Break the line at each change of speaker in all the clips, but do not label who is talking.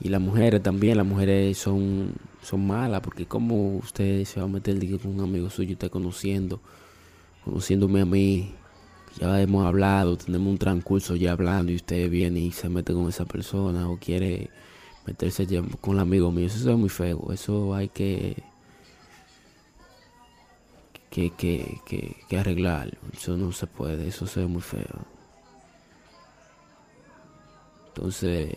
Y las mujeres también, las mujeres son, son malas, porque como usted se va a meter con un amigo suyo, está conociendo, conociéndome a mí, ya hemos hablado, tenemos un transcurso ya hablando y usted viene y se mete con esa persona o quiere meterse con el amigo mío, eso es muy feo, eso hay que que, que, que, que arreglarlo, eso no se puede, eso se ve muy feo. Entonces,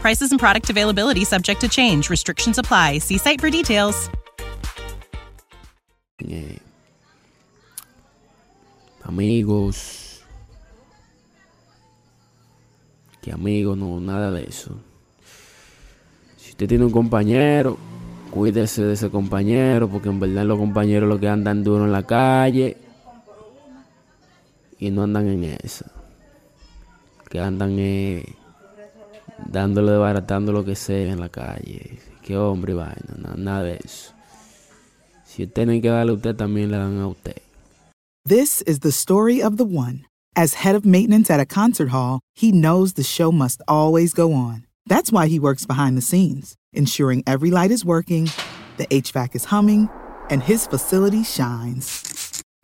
Prices and product availability subject to change. Restrictions apply. See site for details.
Eh, amigos. Que amigos, no, nada de eso. Si usted tiene un compañero, cuídese de ese compañero, porque en verdad los compañeros lo que andan duro en la calle y no andan en eso. Que andan eh, dándole, lo que sea en la calle. Qué hombre, vaina, nada, nada de eso. Si no que darle a usted, también le dan a usted.
This is the story of the one. As head of maintenance at a concert hall, he knows the show must always go on. That's why he works behind the scenes, ensuring every light is working, the HVAC is humming, and his facility shines.